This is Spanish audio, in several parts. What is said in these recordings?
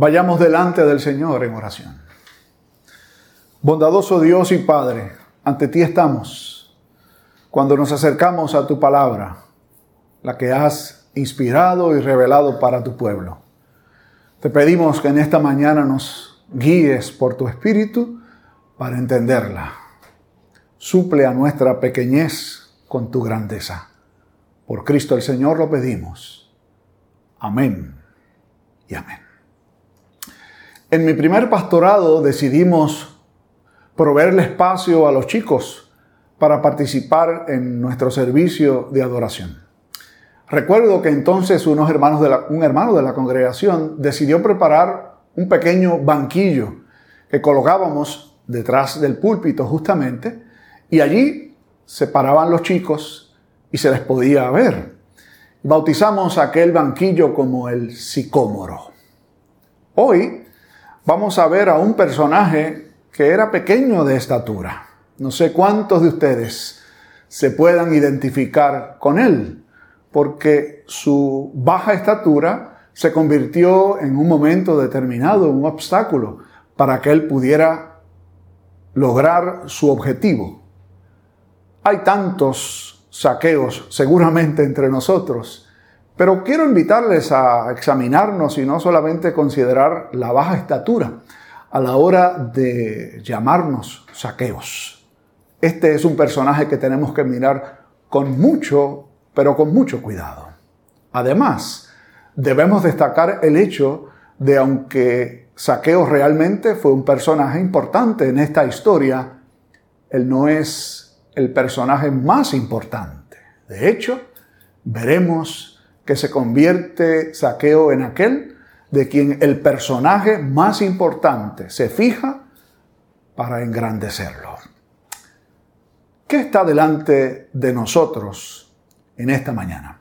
Vayamos delante del Señor en oración. Bondadoso Dios y Padre, ante ti estamos cuando nos acercamos a tu palabra, la que has inspirado y revelado para tu pueblo. Te pedimos que en esta mañana nos guíes por tu espíritu para entenderla. Suple a nuestra pequeñez con tu grandeza. Por Cristo el Señor lo pedimos. Amén y amén. En mi primer pastorado decidimos proveerle espacio a los chicos para participar en nuestro servicio de adoración. Recuerdo que entonces un hermano de la congregación decidió preparar un pequeño banquillo que colocábamos detrás del púlpito justamente y allí se paraban los chicos y se les podía ver. Bautizamos aquel banquillo como el sicómoro. Hoy vamos a ver a un personaje que era pequeño de estatura. No sé cuántos de ustedes se puedan identificar con él, porque su baja estatura se convirtió en un momento determinado un obstáculo para que él pudiera lograr su objetivo. Hay tantos saqueos seguramente entre nosotros pero quiero invitarles a examinarnos y no solamente considerar la baja estatura a la hora de llamarnos saqueos. Este es un personaje que tenemos que mirar con mucho, pero con mucho cuidado. Además, debemos destacar el hecho de aunque Saqueo realmente fue un personaje importante en esta historia, él no es el personaje más importante. De hecho, veremos que se convierte Saqueo en aquel de quien el personaje más importante se fija para engrandecerlo. ¿Qué está delante de nosotros en esta mañana?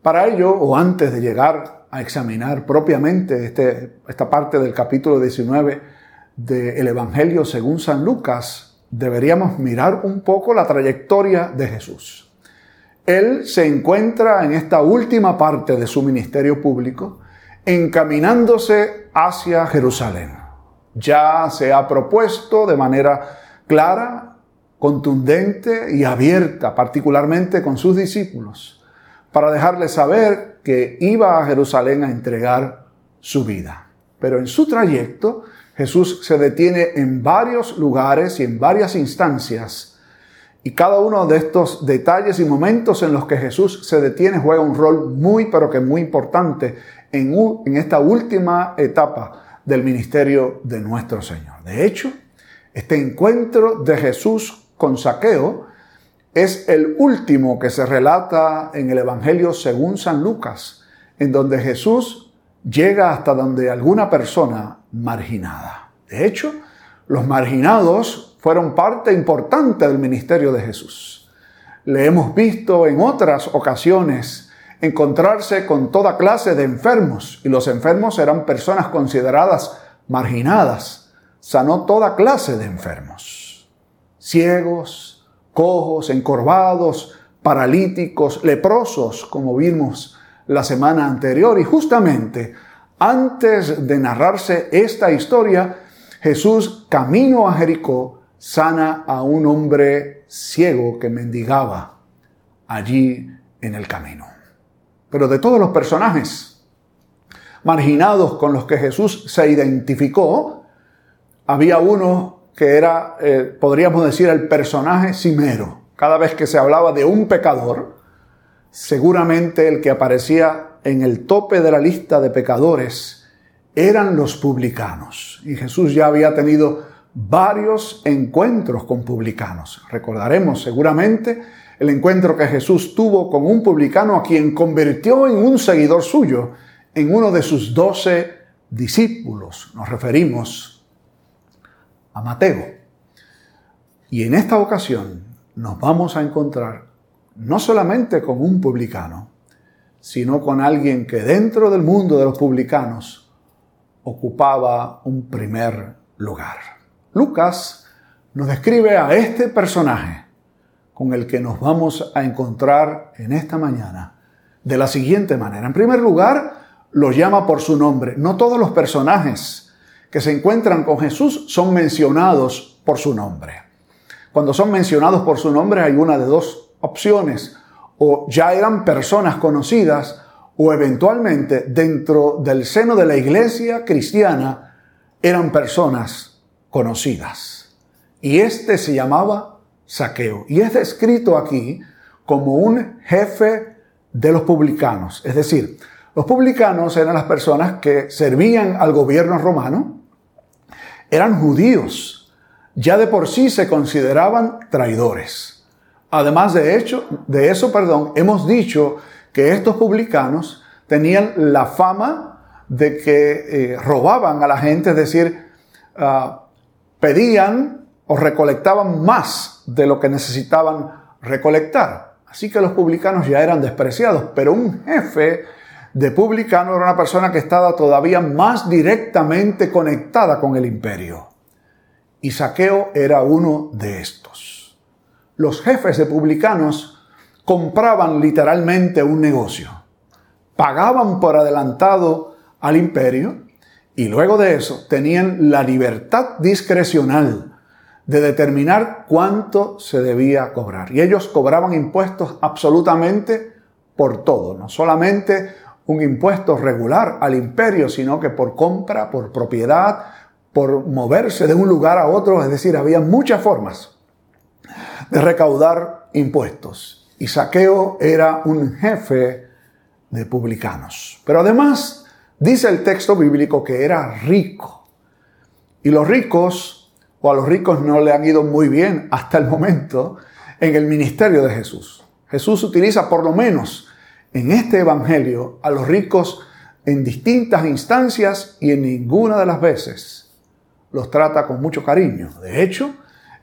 Para ello, o antes de llegar a examinar propiamente este, esta parte del capítulo 19 del Evangelio según San Lucas, deberíamos mirar un poco la trayectoria de Jesús. Él se encuentra en esta última parte de su ministerio público encaminándose hacia Jerusalén. Ya se ha propuesto de manera clara, contundente y abierta, particularmente con sus discípulos, para dejarles saber que iba a Jerusalén a entregar su vida. Pero en su trayecto, Jesús se detiene en varios lugares y en varias instancias y cada uno de estos detalles y momentos en los que Jesús se detiene juega un rol muy, pero que muy importante en, en esta última etapa del ministerio de nuestro Señor. De hecho, este encuentro de Jesús con Saqueo es el último que se relata en el Evangelio según San Lucas, en donde Jesús llega hasta donde alguna persona marginada. De hecho, los marginados fueron parte importante del ministerio de Jesús. Le hemos visto en otras ocasiones encontrarse con toda clase de enfermos y los enfermos eran personas consideradas marginadas. Sanó toda clase de enfermos. Ciegos, cojos, encorvados, paralíticos, leprosos, como vimos la semana anterior. Y justamente antes de narrarse esta historia, Jesús camino a Jericó sana a un hombre ciego que mendigaba allí en el camino. Pero de todos los personajes marginados con los que Jesús se identificó, había uno que era, eh, podríamos decir, el personaje cimero. Cada vez que se hablaba de un pecador, seguramente el que aparecía en el tope de la lista de pecadores eran los publicanos. Y Jesús ya había tenido varios encuentros con publicanos. Recordaremos seguramente el encuentro que Jesús tuvo con un publicano a quien convirtió en un seguidor suyo, en uno de sus doce discípulos. Nos referimos a Mateo. Y en esta ocasión nos vamos a encontrar no solamente con un publicano, sino con alguien que dentro del mundo de los publicanos ocupaba un primer lugar. Lucas nos describe a este personaje con el que nos vamos a encontrar en esta mañana de la siguiente manera. En primer lugar, los llama por su nombre. No todos los personajes que se encuentran con Jesús son mencionados por su nombre. Cuando son mencionados por su nombre hay una de dos opciones. O ya eran personas conocidas o eventualmente dentro del seno de la iglesia cristiana eran personas conocidas. Y este se llamaba Saqueo. Y es descrito aquí como un jefe de los publicanos. Es decir, los publicanos eran las personas que servían al gobierno romano, eran judíos, ya de por sí se consideraban traidores. Además de hecho, de eso, perdón, hemos dicho que estos publicanos tenían la fama de que eh, robaban a la gente, es decir, ah, pedían o recolectaban más de lo que necesitaban recolectar. Así que los publicanos ya eran despreciados, pero un jefe de publicano era una persona que estaba todavía más directamente conectada con el imperio. Y Saqueo era uno de estos. Los jefes de publicanos compraban literalmente un negocio, pagaban por adelantado al imperio y luego de eso tenían la libertad discrecional de determinar cuánto se debía cobrar. Y ellos cobraban impuestos absolutamente por todo, no solamente un impuesto regular al imperio, sino que por compra, por propiedad, por moverse de un lugar a otro, es decir, había muchas formas de recaudar impuestos. Y Saqueo era un jefe de publicanos. Pero además, dice el texto bíblico que era rico. Y los ricos, o a los ricos no le han ido muy bien hasta el momento en el ministerio de Jesús. Jesús utiliza por lo menos en este Evangelio a los ricos en distintas instancias y en ninguna de las veces los trata con mucho cariño. De hecho,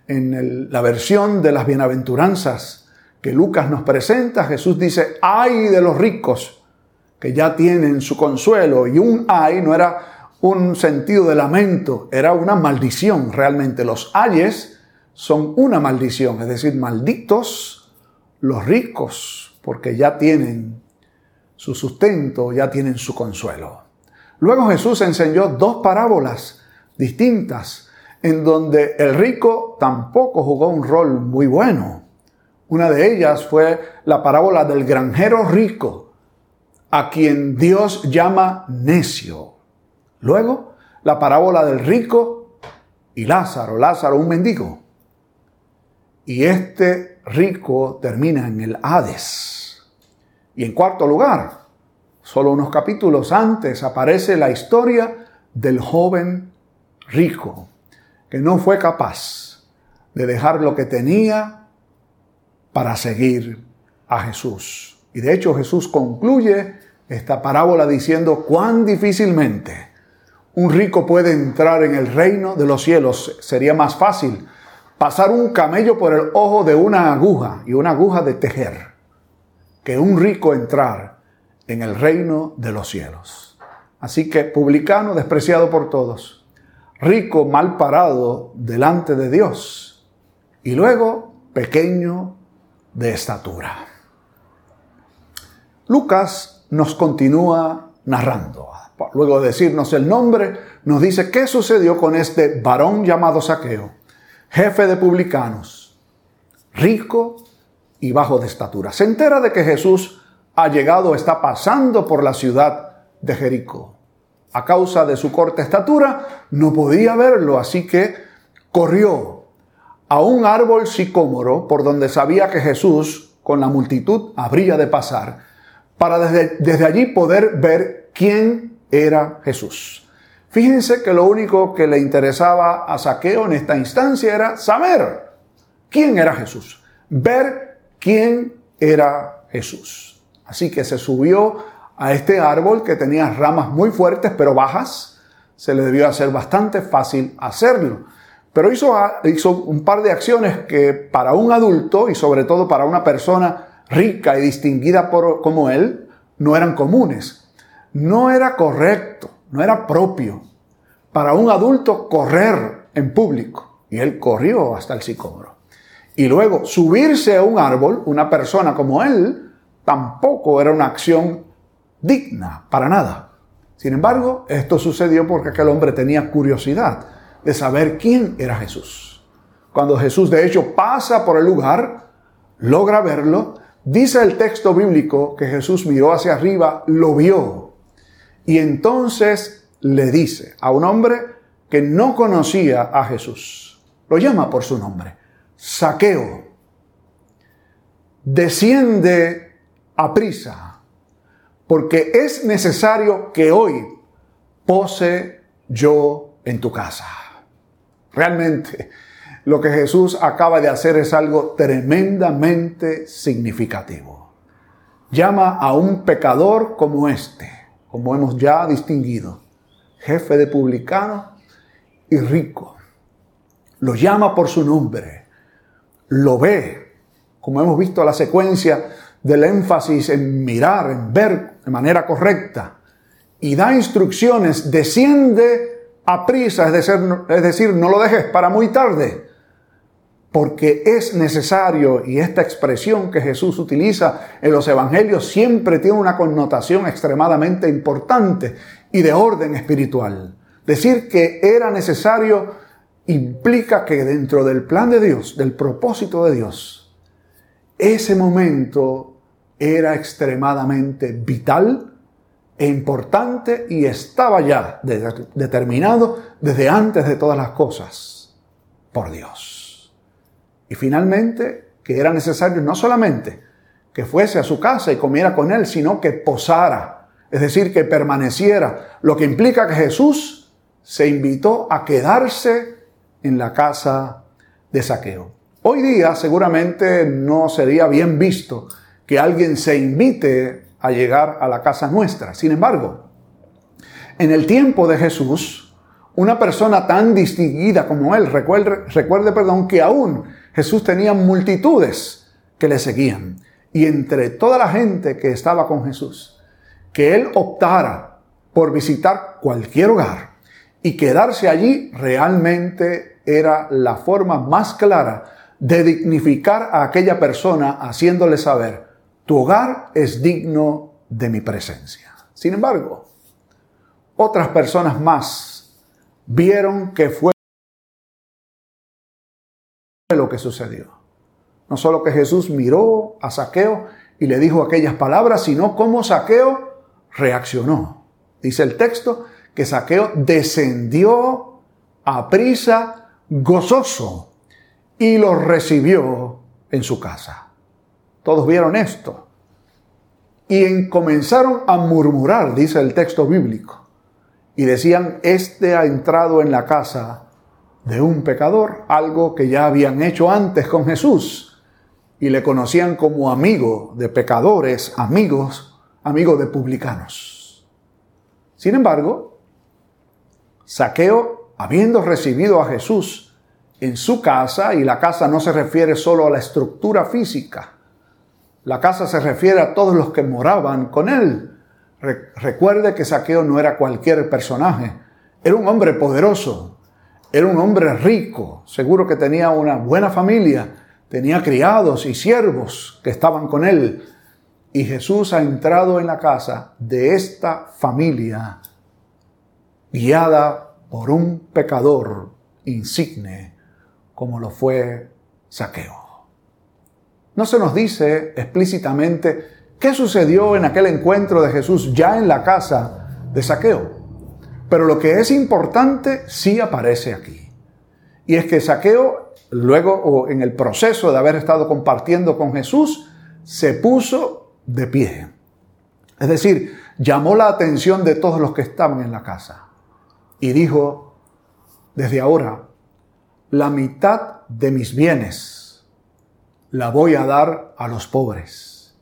en la versión de las bienaventuranzas que Lucas nos presenta, Jesús dice, ay de los ricos que ya tienen su consuelo. Y un ay no era un sentido de lamento, era una maldición realmente. Los ayes son una maldición, es decir, malditos los ricos, porque ya tienen su sustento, ya tienen su consuelo. Luego Jesús enseñó dos parábolas distintas en donde el rico tampoco jugó un rol muy bueno. Una de ellas fue la parábola del granjero rico, a quien Dios llama necio. Luego, la parábola del rico y Lázaro, Lázaro un mendigo. Y este rico termina en el Hades. Y en cuarto lugar, solo unos capítulos antes aparece la historia del joven rico, que no fue capaz de dejar lo que tenía para seguir a Jesús. Y de hecho Jesús concluye esta parábola diciendo cuán difícilmente un rico puede entrar en el reino de los cielos. Sería más fácil pasar un camello por el ojo de una aguja y una aguja de tejer que un rico entrar en el reino de los cielos. Así que publicano despreciado por todos, rico mal parado delante de Dios y luego pequeño de estatura. Lucas nos continúa narrando. Luego de decirnos el nombre, nos dice qué sucedió con este varón llamado Saqueo, jefe de publicanos, rico y bajo de estatura. Se entera de que Jesús ha llegado, está pasando por la ciudad de Jericó. A causa de su corta estatura, no podía verlo, así que corrió a un árbol sicómoro por donde sabía que Jesús, con la multitud, habría de pasar, para desde, allí poder ver quién era Jesús. Fíjense que lo único que le interesaba a Saqueo en esta instancia era saber quién era Jesús, ver quién era Jesús. Así que se subió a este árbol que tenía ramas muy fuertes pero bajas. Se le debió hacer bastante fácil hacerlo. Pero hizo, hizo un par de acciones que para un adulto y sobre todo para una persona rica y distinguida como él no eran comunes. No era correcto, no era propio para un adulto correr en público. Y él corrió hasta el sicómoro y luego subirse a un árbol, una persona como él, tampoco era una acción digna, para nada. Sin embargo, esto sucedió porque aquel hombre tenía curiosidad de saber quién era Jesús. Cuando Jesús de hecho pasa por el lugar, logra verlo, dice el texto bíblico que Jesús miró hacia arriba, lo vio y entonces le dice a un hombre que no conocía a Jesús, lo llama por su nombre, Saqueo, desciende a prisa, porque es necesario que hoy pose yo en tu casa. Realmente, lo que Jesús acaba de hacer es algo tremendamente significativo. Llama a un pecador como este, como hemos ya distinguido, jefe de publicano y rico. Lo llama por su nombre, lo ve, como hemos visto la secuencia del énfasis en mirar, en ver de manera correcta, y da instrucciones, desciende a prisa, es decir, es decir, no lo dejes para muy tarde, porque es necesario, y esta expresión que Jesús utiliza en los evangelios siempre tiene una connotación extremadamente importante y de orden espiritual. Decir que era necesario implica que dentro del plan de Dios, del propósito de Dios, ese momento era extremadamente vital e importante y estaba ya determinado desde antes de todas las cosas por Dios. Y finalmente, que era necesario no solamente que fuese a su casa y comiera con él, sino que posara, es decir, que permaneciera, lo que implica que Jesús se invitó a quedarse en la casa de saqueo. Hoy día seguramente no sería bien visto que alguien se invite a llegar a la casa nuestra. Sin embargo, en el tiempo de Jesús, una persona tan distinguida como él, recuerde, recuerde perdón, que aún Jesús tenía multitudes que le seguían. Y entre toda la gente que estaba con Jesús, que él optara por visitar cualquier hogar y quedarse allí realmente era la forma más clara de dignificar a aquella persona haciéndole saber, tu hogar es digno de mi presencia. Sin embargo, otras personas más vieron que fue lo que sucedió. No solo que Jesús miró a Saqueo y le dijo aquellas palabras, sino cómo Saqueo reaccionó. Dice el texto que Saqueo descendió a prisa gozoso y lo recibió en su casa. Todos vieron esto. Y comenzaron a murmurar, dice el texto bíblico. Y decían, este ha entrado en la casa de un pecador, algo que ya habían hecho antes con Jesús. Y le conocían como amigo de pecadores, amigos, amigo de publicanos. Sin embargo, Saqueo, habiendo recibido a Jesús en su casa, y la casa no se refiere solo a la estructura física, la casa se refiere a todos los que moraban con él. recuerde que Saqueo no era cualquier personaje, era un hombre poderoso, era un hombre rico, seguro que tenía una buena familia, tenía criados y siervos que estaban con él. Y Jesús ha entrado en la casa de esta familia guiada por un pecador insigne como lo fue Saqueo. No se nos dice explícitamente qué sucedió en aquel encuentro de Jesús ya en la casa de Saqueo. Pero lo que es importante sí aparece aquí. Y es que Saqueo, luego o en el proceso de haber estado compartiendo con Jesús, se puso de pie. Es decir, llamó la atención de todos los que estaban en la casa. Y dijo, desde ahora, la mitad de mis bienes la voy a dar a los pobres.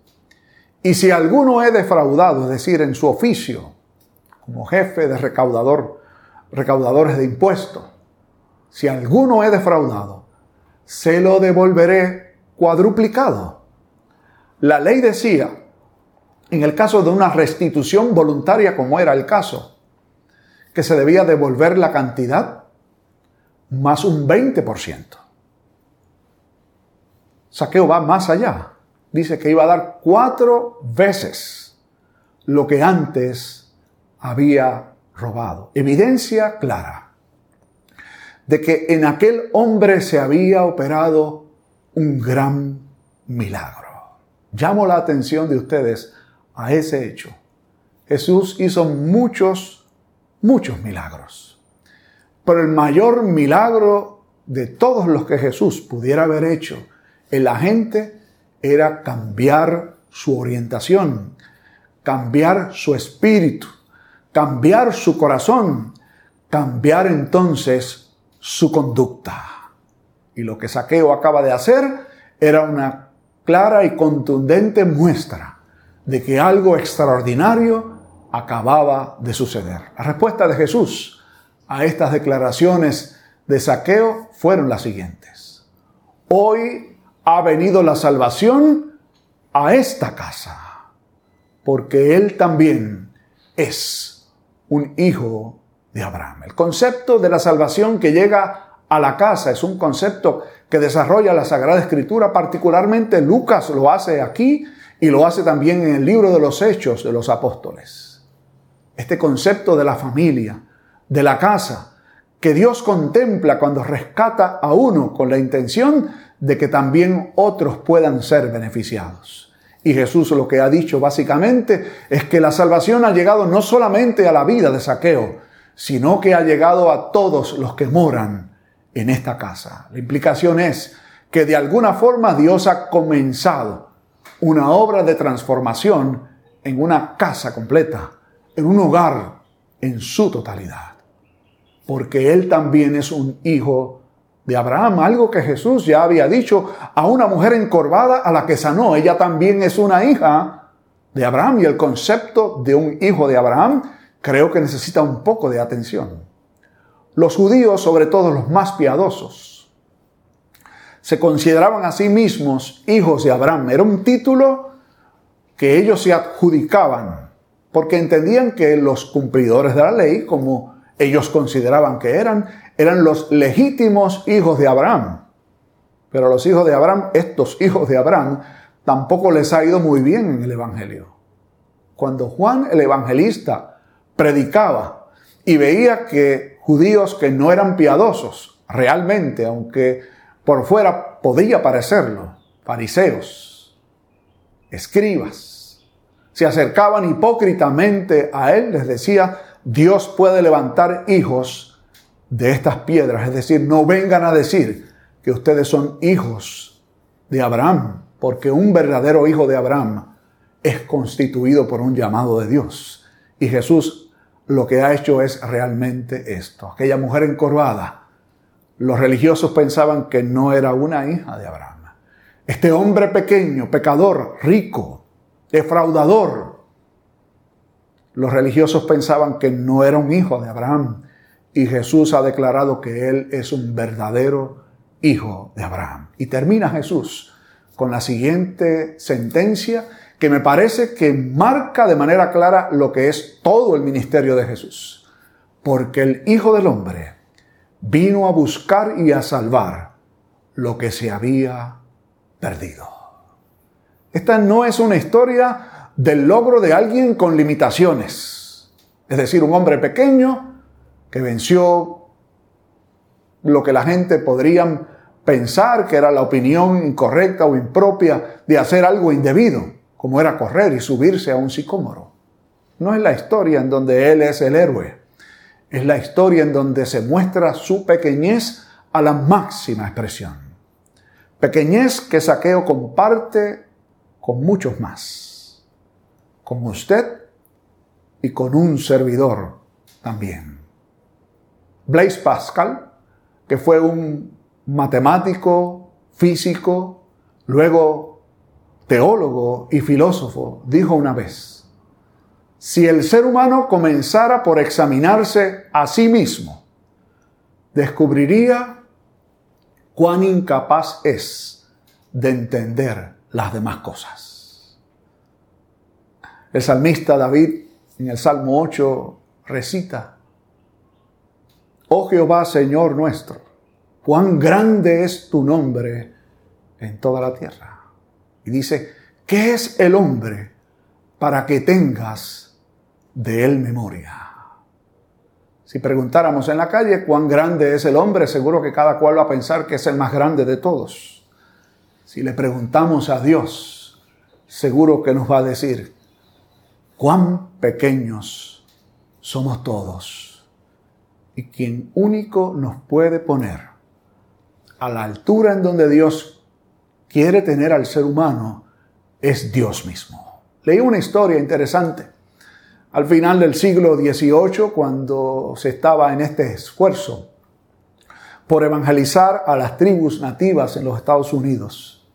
Y si alguno he defraudado, es decir, en su oficio, como jefe de recaudador, recaudadores de impuestos, si alguno he defraudado, se lo devolveré cuadruplicado. La ley decía, en el caso de una restitución voluntaria como era el caso, que se debía devolver la cantidad más un 20%. Saqueo va más allá. Dice que iba a dar cuatro veces lo que antes había robado. Evidencia clara de que en aquel hombre se había operado un gran milagro. Llamo la atención de ustedes a ese hecho. Jesús hizo muchos, muchos milagros. Pero el mayor milagro de todos los que Jesús pudiera haber hecho en la gente era cambiar su orientación, cambiar su espíritu, cambiar su corazón, cambiar entonces su conducta. Y lo que Saqueo acaba de hacer era una clara y contundente muestra de que algo extraordinario acababa de suceder. La respuesta de Jesús a estas declaraciones de Saqueo fueron las siguientes. Hoy ha venido la salvación a esta casa, porque él también es un hijo de Abraham. El concepto de la salvación que llega a la casa es un concepto que desarrolla la Sagrada Escritura, particularmente Lucas lo hace aquí y lo hace también en el libro de los Hechos de los Apóstoles. Este concepto de la familia, de la casa, que Dios contempla cuando rescata a uno con la intención de que también otros puedan ser beneficiados. Y Jesús lo que ha dicho básicamente es que la salvación ha llegado no solamente a la vida de Saqueo, sino que ha llegado a todos los que moran en esta casa. La implicación es que de alguna forma Dios ha comenzado una obra de transformación en una casa completa, en un hogar en su totalidad. Porque Él también es un hijo de Abraham, algo que Jesús ya había dicho a una mujer encorvada a la que sanó. Ella también es una hija de Abraham y el concepto de un hijo de Abraham creo que necesita un poco de atención. Los judíos, sobre todo los más piadosos, se consideraban a sí mismos hijos de Abraham. Era un título que ellos se adjudicaban porque entendían que los cumplidores de la ley, como ellos consideraban que eran, eran los legítimos hijos de Abraham. Pero a los hijos de Abraham, estos hijos de Abraham, tampoco les ha ido muy bien en el Evangelio. Cuando Juan el Evangelista predicaba y veía que judíos que no eran piadosos, realmente, aunque por fuera podía parecerlo, fariseos, escribas, se acercaban hipócritamente a él, les decía, Dios puede levantar hijos de estas piedras, es decir, no vengan a decir que ustedes son hijos de Abraham, porque un verdadero hijo de Abraham es constituido por un llamado de Dios. Y Jesús lo que ha hecho es realmente esto. Aquella mujer encorvada, los religiosos pensaban que no era una hija de Abraham. Este hombre pequeño, pecador, rico, defraudador, los religiosos pensaban que no era un hijo de Abraham. Y Jesús ha declarado que él es un verdadero hijo de Abraham. Y termina Jesús con la siguiente sentencia que me parece que marca de manera clara lo que es todo el ministerio de Jesús. Porque el Hijo del Hombre vino a buscar y a salvar lo que se había perdido. Esta no es una historia del logro de alguien con limitaciones. Es decir, un hombre pequeño que venció lo que la gente podría pensar que era la opinión incorrecta o impropia de hacer algo indebido como era correr y subirse a un sicómoro. No es la historia en donde Él es el héroe, es la historia en donde se muestra su pequeñez a la máxima expresión. Pequeñez que Saqueo comparte con muchos más, con usted y con un servidor también. Blaise Pascal, que fue un matemático, físico, luego teólogo y filósofo, dijo una vez, si el ser humano comenzara por examinarse a sí mismo, descubriría cuán incapaz es de entender las demás cosas. El salmista David en el Salmo 8 recita, Oh Jehová, Señor nuestro, cuán grande es tu nombre en toda la tierra. Y dice, ¿qué es el hombre para que tengas de él memoria. Si preguntáramos en la calle cuán grande es el hombre, seguro que cada cual va a pensar que es el más grande de todos. Si le preguntamos a Dios, seguro que nos va a decir cuán pequeños somos todos y quien único nos puede poner a la altura en donde Dios quiere tener al ser humano es Dios mismo. Leí una historia interesante. Al final del siglo XVIII, cuando se estaba en este esfuerzo por evangelizar a las tribus nativas en los Estados Unidos,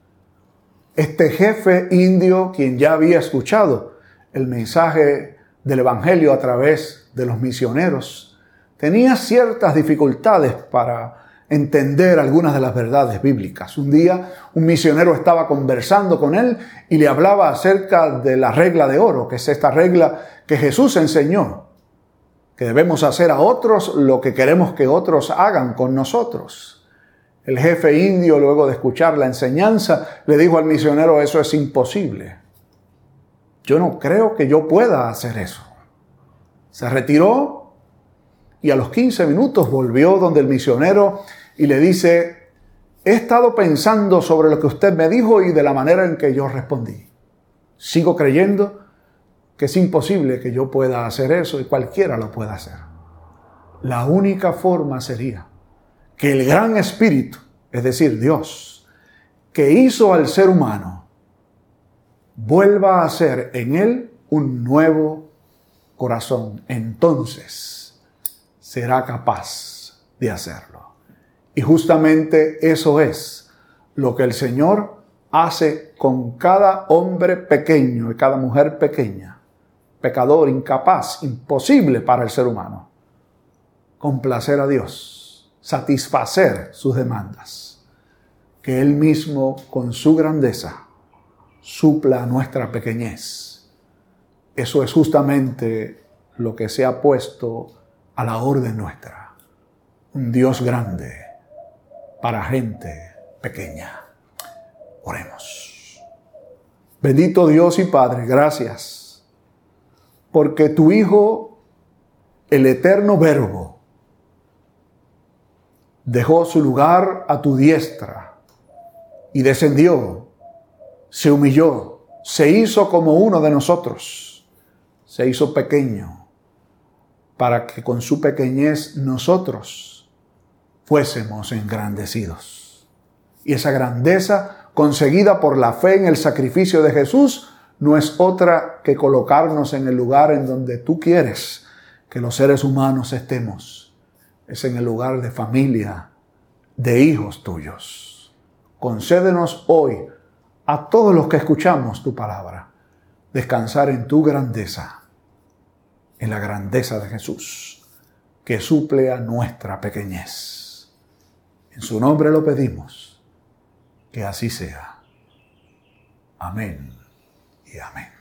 este jefe indio, quien ya había escuchado el mensaje del Evangelio a través de los misioneros, tenía ciertas dificultades para entender algunas de las verdades bíblicas. Un día un misionero estaba conversando con él y le hablaba acerca de la regla de oro, que es esta regla que Jesús enseñó, que debemos hacer a otros lo que queremos que otros hagan con nosotros. El jefe indio, luego de escuchar la enseñanza, le dijo al misionero, eso es imposible. Yo no creo que yo pueda hacer eso. Se retiró y a los 15 minutos volvió donde el misionero y le dice, he estado pensando sobre lo que usted me dijo y de la manera en que yo respondí. Sigo creyendo que es imposible que yo pueda hacer eso y cualquiera lo pueda hacer. La única forma sería que el gran espíritu, es decir, Dios, que hizo al ser humano, vuelva a hacer en él un nuevo corazón. Entonces, será capaz de hacerlo. Y justamente eso es lo que el Señor hace con cada hombre pequeño y cada mujer pequeña, pecador, incapaz, imposible para el ser humano. Complacer a Dios, satisfacer sus demandas, que Él mismo con su grandeza supla nuestra pequeñez. Eso es justamente lo que se ha puesto a la orden nuestra. Un Dios grande para gente pequeña. Oremos. Bendito Dios y Padre, gracias. Porque tu Hijo, el eterno Verbo, dejó su lugar a tu diestra y descendió, se humilló, se hizo como uno de nosotros, se hizo pequeño para que con su pequeñez nosotros fuésemos engrandecidos. Y esa grandeza conseguida por la fe en el sacrificio de Jesús no es otra que colocarnos en el lugar en donde tú quieres que los seres humanos estemos. Es en el lugar de familia, de hijos tuyos. Concédenos hoy a todos los que escuchamos tu palabra descansar en tu grandeza en la grandeza de Jesús, que suple a nuestra pequeñez. En su nombre lo pedimos, que así sea. Amén y amén.